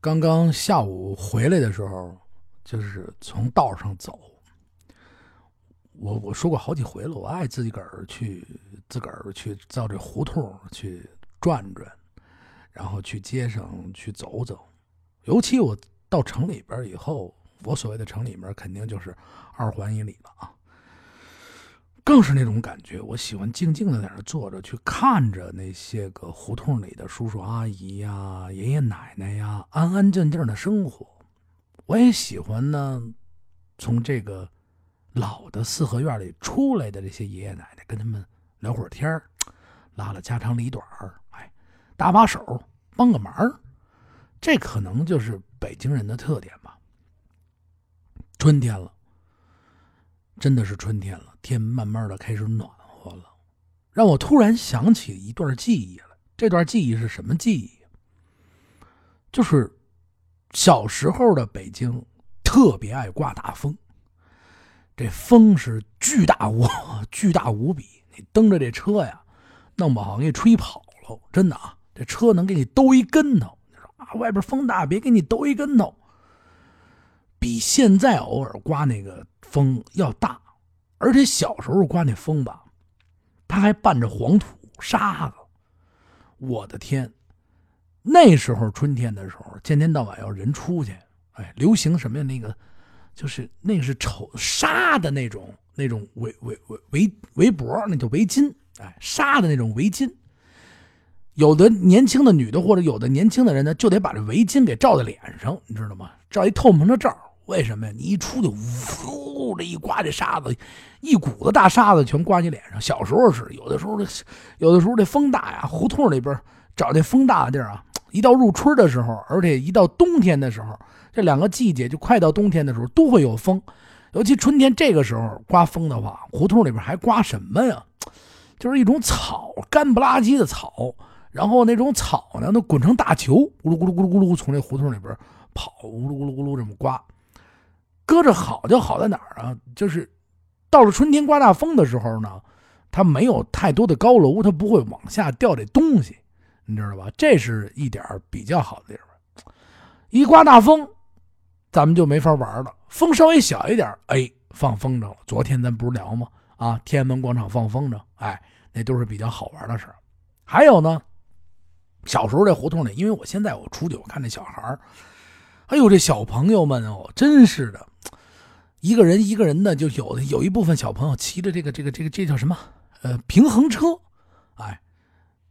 刚刚下午回来的时候，就是从道上走。我我说过好几回了，我爱自己个儿去自个儿去到这胡同去转转，然后去街上去走走。尤其我到城里边以后，我所谓的城里面肯定就是二环以里了啊。更是那种感觉，我喜欢静静的在那坐着，去看着那些个胡同里的叔叔阿姨呀、爷爷奶奶呀，安安静静的生活。我也喜欢呢，从这个老的四合院里出来的这些爷爷奶奶，跟他们聊会儿天拉拉家长里短哎，搭把手，帮个忙这可能就是北京人的特点吧。春天了。真的是春天了，天慢慢的开始暖和了，让我突然想起一段记忆来。这段记忆是什么记忆？就是小时候的北京特别爱刮大风，这风是巨大无 巨大无比，你蹬着这车呀，弄不好给你吹跑了。真的啊，这车能给你兜一跟头。你说啊，外边风大，别给你兜一跟头。比现在偶尔刮那个风要大，而且小时候刮那风吧，它还伴着黄土沙子。我的天，那时候春天的时候，天天到晚要人出去，哎，流行什么呀？那个就是那个是绸纱的那种那种围围围围围脖，那叫围巾，哎，纱的那种围巾。有的年轻的女的或者有的年轻的人呢，就得把这围巾给罩在脸上，你知道吗？罩一透明的罩。为什么呀？你一出去，呜，这一刮，这沙子，一股子大沙子全刮你脸上。小时候是有的时候，有的时候这风大呀，胡同里边找那风大的地儿啊。一到入春的时候，而且一到冬天的时候，这两个季节就快到冬天的时候都会有风。尤其春天这个时候刮风的话，胡同里边还刮什么呀？就是一种草，干不拉几的草，然后那种草呢，都滚成大球，咕噜咕噜咕噜咕噜从这胡同里边跑，咕噜咕噜咕噜这么刮。搁着好就好在哪儿啊？就是到了春天刮大风的时候呢，它没有太多的高楼，它不会往下掉这东西，你知道吧？这是一点比较好的地方。一刮大风，咱们就没法玩了。风稍微小一点，哎，放风筝。昨天咱不是聊吗？啊，天安门广场放风筝，哎，那都是比较好玩的事还有呢，小时候这胡同里，因为我现在我出去，我看那小孩哎呦，这小朋友们哦，真是的。一个人一个人的，就有有一部分小朋友骑着这个这个这个这叫什么？呃，平衡车，哎，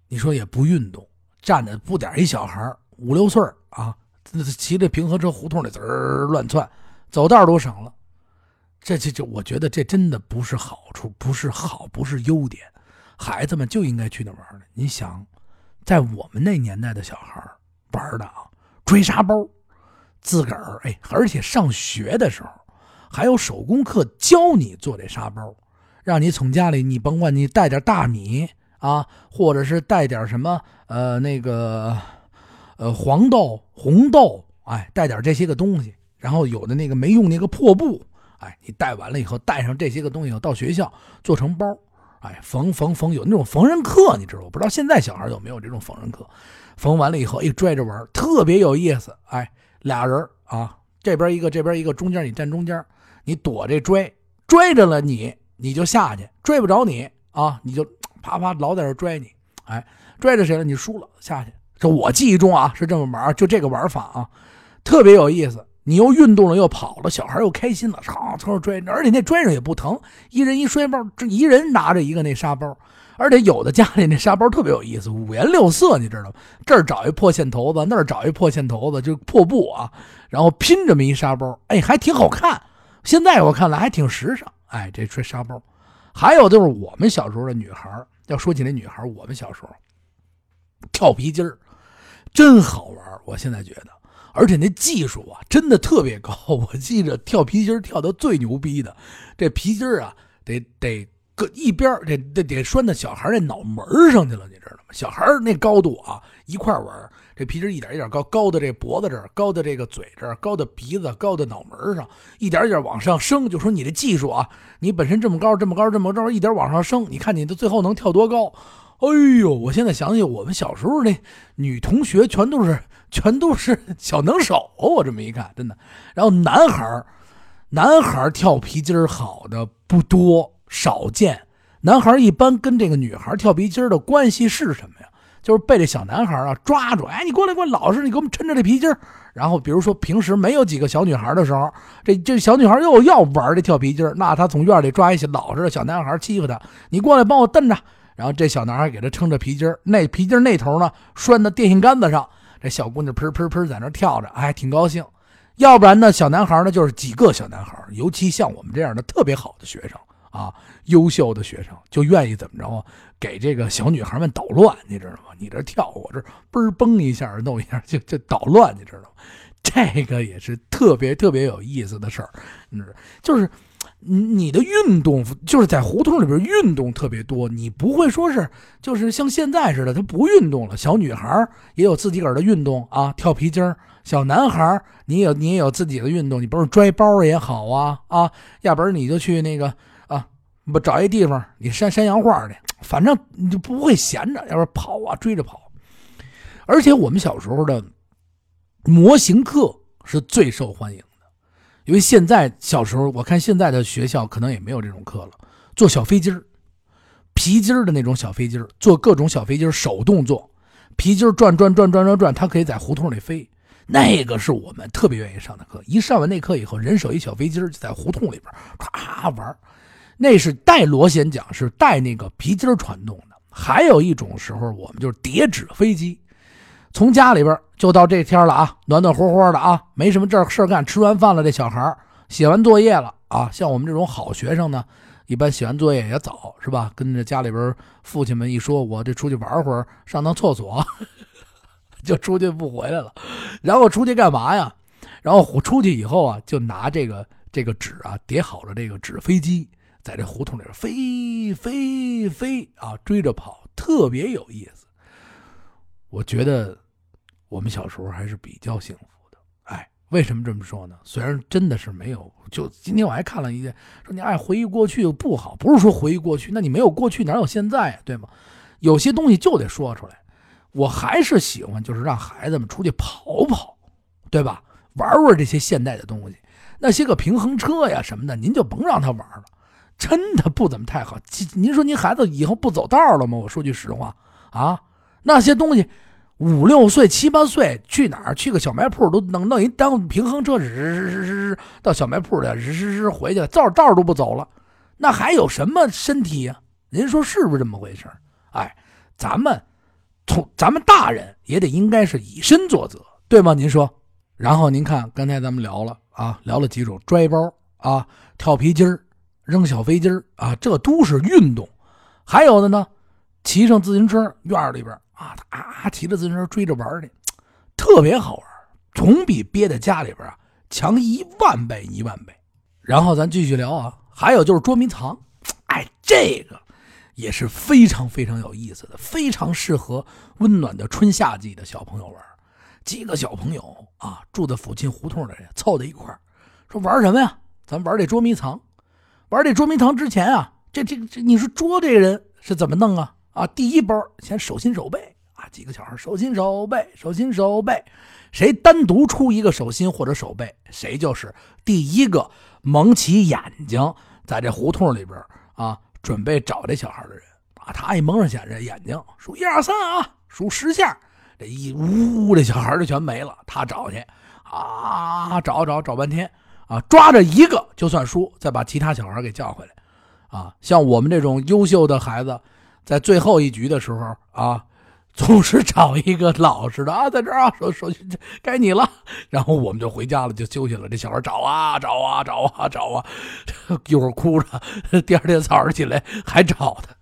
你说也不运动，站着不点一小孩五六岁啊，骑着平衡车胡同里滋儿乱窜，走道都省了。这这这，我觉得这真的不是好处，不是好，不是优点。孩子们就应该去那玩的。你想，在我们那年代的小孩玩的啊，追沙包，自个儿哎，而且上学的时候。还有手工课教你做这沙包，让你从家里你甭管你带点大米啊，或者是带点什么呃那个呃黄豆、红豆，哎，带点这些个东西。然后有的那个没用那个破布，哎，你带完了以后带上这些个东西到学校做成包，哎，缝缝缝有那种缝纫课，你知道不？不知道现在小孩有没有这种缝纫课？缝完了以后一拽着玩，特别有意思。哎，俩人啊，这边一个，这边一个，中间你站中间。你躲这追，追着了你，你就下去；追不着你啊，你就啪啪老在这拽你。哎，拽着谁了？你输了下去。这我记忆中啊是这么玩，就这个玩法啊，特别有意思。你又运动了，又跑了，小孩又开心了，嗖嗖追，而且那拽着也不疼。一人一摔包，这一人拿着一个那沙包，而且有的家里那沙包特别有意思，五颜六色，你知道吗？这儿找一破线头子，那儿找一破线头子，就破布啊，然后拼这么一沙包，哎，还挺好看。现在我看来还挺时尚，哎，这吹沙包，还有就是我们小时候的女孩要说起那女孩我们小时候跳皮筋儿，真好玩我现在觉得，而且那技术啊，真的特别高。我记着跳皮筋跳的最牛逼的，这皮筋啊，得得搁一边得得得拴到小孩那脑门上去了，你知道吗？小孩那高度啊，一块玩。这皮筋一点一点高，高的这脖子这儿，高的这个嘴这儿，高的鼻子，高的脑门上，一点一点往上升。就说你的技术啊，你本身这么高，这么高，这么高，一点往上升，你看你的最后能跳多高？哎呦，我现在想起我们小时候那女同学全都是全都是小能手，我这么一看，真的。然后男孩男孩跳皮筋好的不多，少见。男孩一般跟这个女孩跳皮筋的关系是什么呀？就是被这小男孩啊抓住，哎，你过来过来，老实，你给我们抻着这皮筋然后比如说平时没有几个小女孩的时候，这这小女孩又要玩这跳皮筋那他从院里抓一些老实的小男孩欺负他，你过来帮我蹬着。然后这小男孩给他撑着皮筋那皮筋那头呢拴在电线杆子上，这小姑娘噗噗噗在那跳着，哎，挺高兴。要不然呢，小男孩呢就是几个小男孩，尤其像我们这样的特别好的学生啊，优秀的学生就愿意怎么着啊，给这个小女孩们捣乱，你知道吗？你这跳，我这嘣嘣一下弄一下就就捣乱，你知道吗？这个也是特别特别有意思的事儿，嗯，就是。你的运动就是在胡同里边运动特别多，你不会说是就是像现在似的，他不运动了。小女孩也有自己个儿的运动啊，跳皮筋小男孩你有你也有自己的运动，你不是拽包也好啊啊，要不然你就去那个，不找一地方你山山羊画去，反正你就不会闲着，要不然跑啊追着跑。而且我们小时候的模型课是最受欢迎的。因为现在小时候，我看现在的学校可能也没有这种课了。做小飞机儿，皮筋儿的那种小飞机儿，做各种小飞机儿，手动做，皮筋儿转转转转转转，它可以在胡同里飞。那个是我们特别愿意上的课。一上完那课以后，人手一小飞机儿，就在胡同里边唰玩那是带螺旋桨，是带那个皮筋传动的。还有一种时候，我们就是叠纸飞机。从家里边就到这天了啊，暖暖和和的啊，没什么这事干。吃完饭了，这小孩写完作业了啊。像我们这种好学生呢，一般写完作业也早，是吧？跟着家里边父亲们一说，我这出去玩会儿，上趟厕所，就出去不回来了。然后出去干嘛呀？然后出去以后啊，就拿这个这个纸啊，叠好了这个纸飞机，在这胡同里飞飞飞啊，追着跑，特别有意思。我觉得。我们小时候还是比较幸福的，哎，为什么这么说呢？虽然真的是没有，就今天我还看了一件，说你爱回忆过去不好，不是说回忆过去，那你没有过去哪有现在呀，对吗？有些东西就得说出来。我还是喜欢，就是让孩子们出去跑跑，对吧？玩玩这些现代的东西，那些个平衡车呀什么的，您就甭让他玩了，真的不怎么太好。您说您孩子以后不走道了吗？我说句实话啊，那些东西。五六岁、七八岁去哪儿？去个小卖铺都能弄一当平衡车，日日日日到小卖铺的，日日日回去了，道道都不走了，那还有什么身体呀？您说是不是这么回事哎，咱们从咱们大人也得应该是以身作则，对吗？您说。然后您看，刚才咱们聊了啊，聊了几种拽包啊、跳皮筋扔小飞机啊，这都是运动。还有的呢，骑上自行车院里边。啊，他啊骑着自行车追着玩去，特别好玩，总比憋在家里边啊强一万倍一万倍。然后咱继续聊啊，还有就是捉迷藏，哎，这个也是非常非常有意思的，非常适合温暖的春夏季的小朋友玩。几个小朋友啊，住在附近胡同的人凑在一块说玩什么呀？咱玩这捉迷藏。玩这捉迷藏之前啊，这这这，你说捉这个人是怎么弄啊？啊，第一波先手心手背啊，几个小孩手心手背，手心手背，谁单独出一个手心或者手背，谁就是第一个蒙起眼睛，在这胡同里边啊，准备找这小孩的人啊。他一蒙上眼眼睛，数一二三啊，数十下，这一呜，这小孩就全没了。他找去啊，找找找半天啊，抓着一个就算输，再把其他小孩给叫回来啊。像我们这种优秀的孩子。在最后一局的时候啊，总是找一个老实的啊，在这儿啊，手手该你了，然后我们就回家了，就休息了。这小孩找啊找啊找啊找啊，一会儿哭着，第二天早上起来还找他。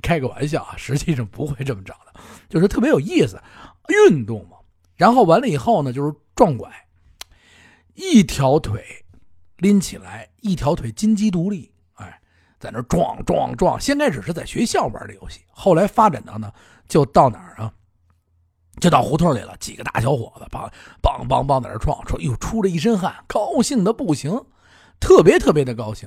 开个玩笑啊，实际上不会这么找的，就是特别有意思，运动嘛。然后完了以后呢，就是撞拐，一条腿拎起来，一条腿金鸡独立。哎在那撞撞撞，先开始是在学校玩的游戏，后来发展到呢，就到哪儿啊？就到胡同里了。几个大小伙子，梆梆梆梆在那撞，说哟，出了一身汗，高兴的不行，特别特别的高兴。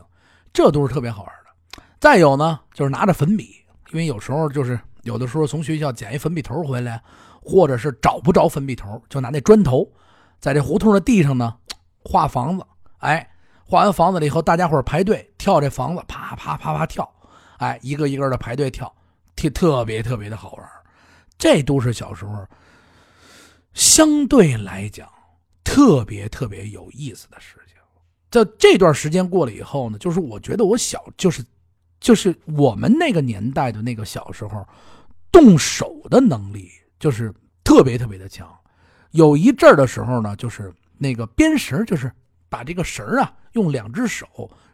这都是特别好玩的。再有呢，就是拿着粉笔，因为有时候就是有的时候从学校捡一粉笔头回来，或者是找不着粉笔头，就拿那砖头，在这胡同的地上呢画房子。哎，画完房子了以后，大家伙排队跳这房子，啪啪啪啪跳。哎，一个一个的排队跳，特特别特别的好玩。这都是小时候相对来讲特别特别有意思的事情。在这段时间过了以后呢，就是我觉得我小就是。就是我们那个年代的那个小时候，动手的能力就是特别特别的强。有一阵儿的时候呢，就是那个编绳，就是把这个绳啊，用两只手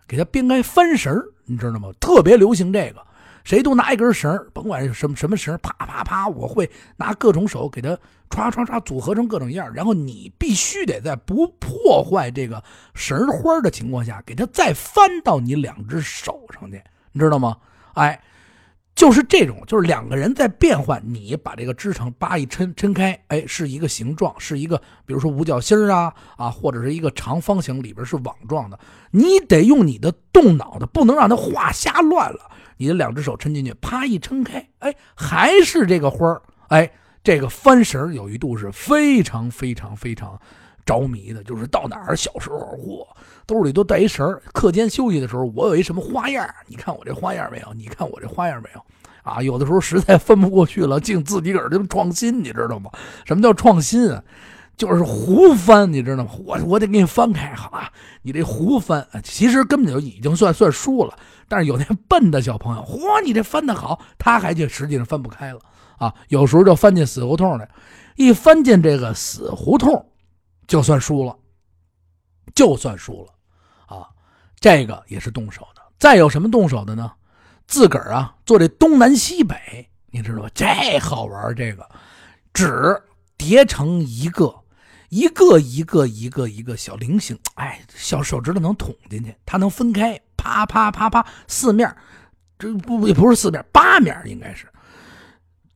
给它编开翻绳，你知道吗？特别流行这个，谁都拿一根绳，甭管什么什么绳，啪啪啪，我会拿各种手给它唰唰唰组合成各种样然后你必须得在不破坏这个绳花的情况下，给它再翻到你两只手上去。你知道吗？哎，就是这种，就是两个人在变换。你把这个织成，叭一抻抻开，哎，是一个形状，是一个，比如说五角星啊啊，或者是一个长方形，里边是网状的。你得用你的动脑的，不能让它画瞎乱了。你的两只手抻进去，啪一撑开，哎，还是这个花儿。哎，这个翻绳有一度是非常非常非常。着迷的，就是到哪儿小时候，嚯，兜里都带一绳课间休息的时候，我有一什么花样？你看我这花样没有？你看我这花样没有？啊，有的时候实在分不过去了，净自己个儿就创新，你知道吗？什么叫创新啊？就是胡翻，你知道吗？我我得给你翻开，好吧？你这胡翻，其实根本就已经算算输了。但是有那笨的小朋友，嚯，你这翻的好，他还就实际上翻不开了啊。有时候就翻进死胡同来，一翻进这个死胡同。就算输了，就算输了，这个也是动手的。再有什么动手的呢？自个儿啊做这东南西北，你知道吧？这好玩这个纸叠成一个一个一个一个一个小菱形，哎，小手指头能捅进去，它能分开，啪啪啪啪，四面，这不也不是四面，八面应该是。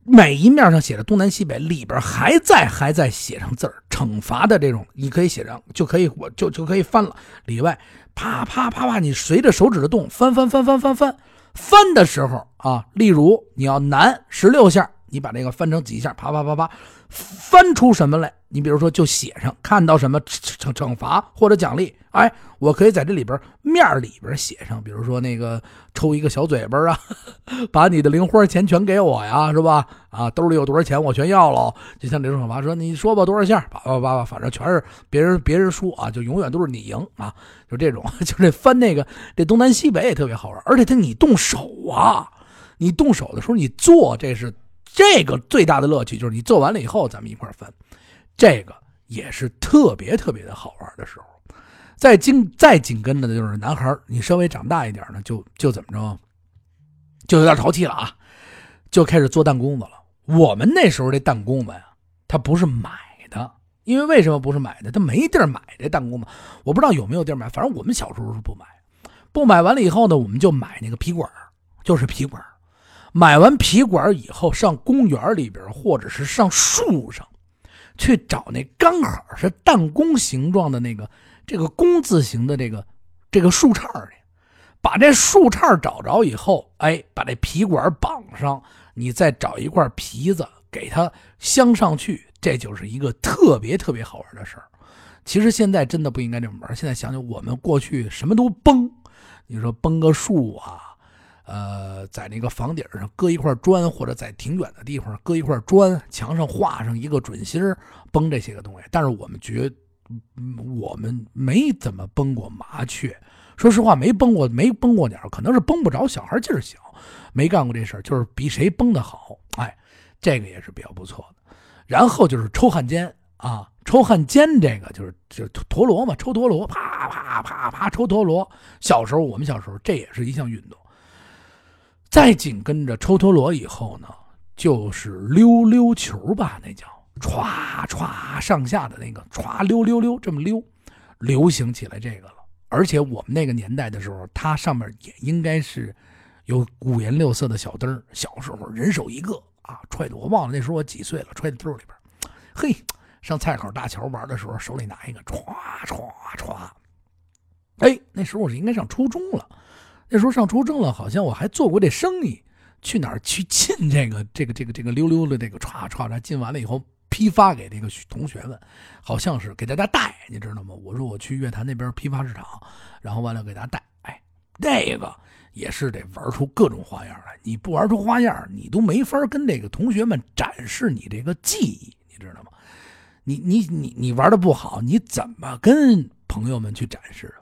每一面上写着东南西北，里边还在还在写上字儿，惩罚的这种，你可以写上，就可以我就就可以翻了。里外啪啪啪啪，你随着手指的动翻翻翻翻翻翻翻的时候啊，例如你要南十六下，你把这个翻成几下，啪啪啪啪。翻出什么来？你比如说，就写上看到什么惩惩惩罚或者奖励，哎，我可以在这里边面里边写上，比如说那个抽一个小嘴巴啊，把你的零花钱全给我呀，是吧？啊，兜里有多少钱我全要了。就像这种惩罚，说你说吧，多少下？叭叭叭叭，反正全是别人别人输啊，就永远都是你赢啊，就这种，就这翻那个这东南西北也特别好玩，而且他你动手啊，你动手的时候你做这是。这个最大的乐趣就是你做完了以后，咱们一块分，这个也是特别特别的好玩的时候。再紧再紧跟着的就是男孩你稍微长大一点呢，就就怎么着，就有点淘气了啊，就开始做弹弓子了。我们那时候这弹弓子呀，它不是买的，因为为什么不是买的？它没地儿买这弹弓子。我不知道有没有地儿买，反正我们小时候是不买。不买完了以后呢，我们就买那个皮管，就是皮管。买完皮管以后，上公园里边，或者是上树上，去找那刚好是弹弓形状的那个这个弓字形的这个这个树杈去，把这树杈找着以后，哎，把这皮管绑上，你再找一块皮子给它镶上去，这就是一个特别特别好玩的事儿。其实现在真的不应该这么玩，现在想想我们过去什么都崩，你说崩个树啊。呃，在那个房顶上搁一块砖，或者在挺远的地方搁一块砖，墙上画上一个准心崩这些个东西。但是我们觉，我们没怎么崩过麻雀。说实话，没崩过，没崩过鸟，可能是崩不着。小孩劲儿小，没干过这事儿，就是比谁崩的好。哎，这个也是比较不错的。然后就是抽汉奸啊，抽汉奸这个就是就是陀螺嘛，抽陀螺，啪啪啪啪抽陀螺。小时候我们小时候这也是一项运动。再紧跟着抽陀螺以后呢，就是溜溜球吧，那叫歘歘上下的那个歘溜溜溜这么溜，流行起来这个了。而且我们那个年代的时候，它上面也应该是有五颜六色的小灯小时候人手一个啊，揣的我忘了那时候我几岁了，揣在兜里边。嘿，上菜口大桥玩的时候，手里拿一个歘歘歘。哎，那时候我是应该上初中了。那时候上初中了，好像我还做过这生意，去哪儿去进这个这个这个这个溜溜的这个歘歘歘进完了以后批发给这个同学们，好像是给大家带，你知道吗？我说我去乐坛那边批发市场，然后完了给大家带，哎，这个也是得玩出各种花样来。你不玩出花样，你都没法跟这个同学们展示你这个技艺，你知道吗？你你你你玩的不好，你怎么跟朋友们去展示？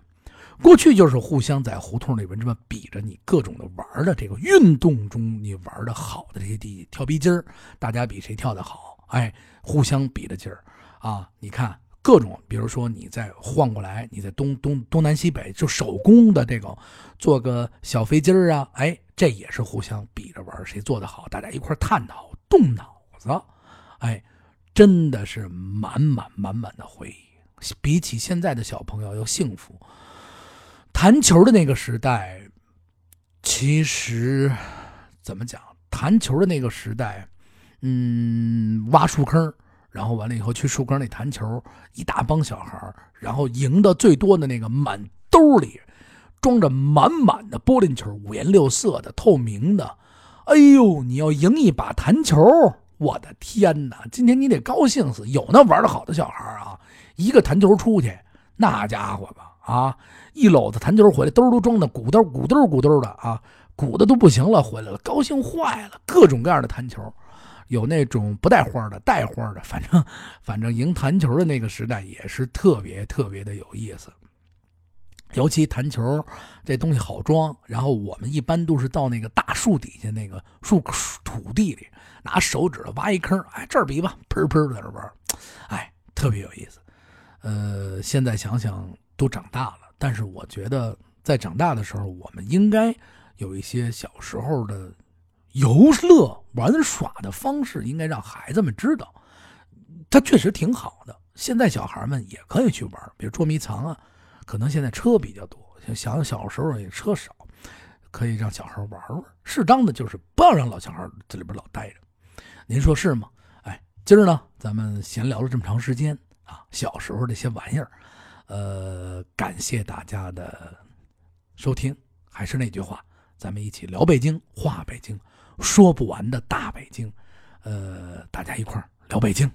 过去就是互相在胡同里边这么比着你各种的玩的这个运动中你玩的好的这些地跳皮筋儿，大家比谁跳的好，哎，互相比着劲儿啊！你看各种，比如说你再换过来，你在东东东南西北就手工的这个做个小飞机儿啊，哎，这也是互相比着玩谁做的好，大家一块探讨动脑子，哎，真的是满满满满的回忆，比起现在的小朋友要幸福。弹球的那个时代，其实怎么讲？弹球的那个时代，嗯，挖树坑，然后完了以后去树坑里弹球，一大帮小孩然后赢的最多的那个满兜里装着满满的玻璃球，五颜六色的、透明的。哎呦，你要赢一把弹球，我的天哪！今天你得高兴死。有那玩的好的小孩啊，一个弹球出去，那家伙吧。啊，一篓子弹球回来，兜都装的鼓兜鼓兜鼓兜的啊，鼓的都不行了，回来了，高兴坏了。各种各样的弹球，有那种不带花的，带花的，反正反正赢弹球的那个时代也是特别特别的有意思。尤其弹球这东西好装，然后我们一般都是到那个大树底下那个树土地里，拿手指头挖一坑，哎，这儿比吧，喷喷在这玩，哎，特别有意思。呃，现在想想。都长大了，但是我觉得在长大的时候，我们应该有一些小时候的游乐玩耍的方式，应该让孩子们知道，它确实挺好的。现在小孩们也可以去玩，比如捉迷藏啊，可能现在车比较多，想想小时候也车少，可以让小孩玩玩。适当的就是不要让老小孩在里边老待着，您说是吗？哎，今儿呢，咱们闲聊了这么长时间啊，小时候这些玩意儿。呃，感谢大家的收听。还是那句话，咱们一起聊北京，话北京，说不完的大北京。呃，大家一块儿聊北京。